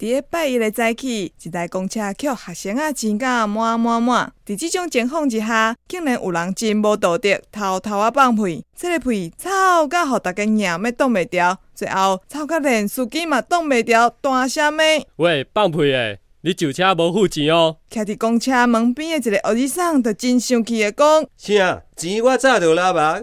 伫个拜一的早起，一台公车扣学生仔钱甲满满满。伫即种情况之下，竟然有人真无道德，偷偷啊放屁。这个屁臭甲互大家硬要挡袂牢，最后臭甲连司机嘛挡袂牢，大声米：喂，放屁诶！你上车无付钱哦！徛伫公车门边的一个学生，就真生气的讲：啊？钱我早就拿了。